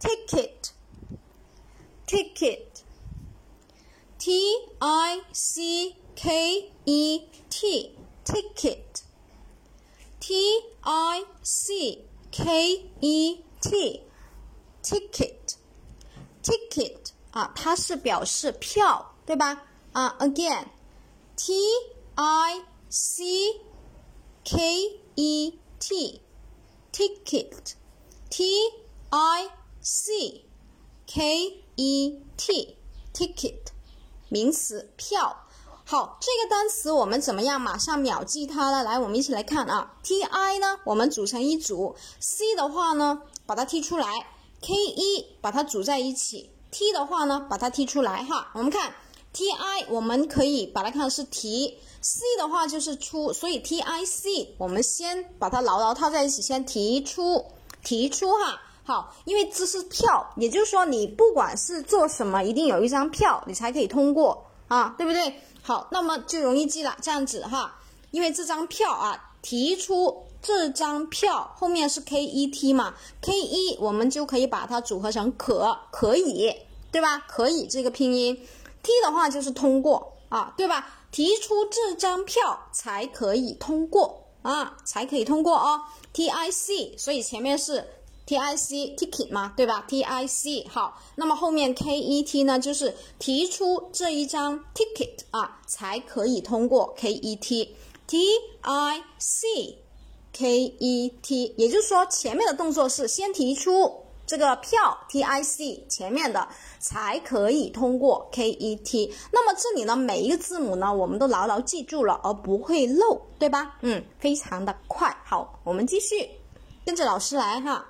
ticket，ticket，t i c k e t，ticket，t i c k e t，ticket，ticket 啊，它是表示票，对吧？啊，again，t i c k e t，ticket，t i c k e t，ticket，名词，票。好，这个单词我们怎么样马上秒记它呢？来，我们一起来看啊。T I 呢，我们组成一组；C 的话呢，把它踢出来；K E 把它组在一起；T 的话呢，把它踢出来哈。我们看 T I，我们可以把它看是提；C 的话就是出，所以 T I C 我们先把它牢牢套在一起，先提出，提出哈。好，因为这是票，也就是说你不管是做什么，一定有一张票，你才可以通过啊，对不对？好，那么就容易记了，这样子哈，因为这张票啊，提出这张票后面是 K E T 嘛，K E 我们就可以把它组合成可可以，对吧？可以这个拼音，T 的话就是通过啊，对吧？提出这张票才可以通过啊，才可以通过哦，T I C，所以前面是。T I C ticket 嘛，对吧？T I C 好，那么后面 K E T 呢，就是提出这一张 ticket 啊，才可以通过 K E T T I C K E T，也就是说前面的动作是先提出这个票 T I C 前面的才可以通过 K E T。那么这里呢，每一个字母呢，我们都牢牢记住了，而不会漏，对吧？嗯，非常的快。好，我们继续跟着老师来哈。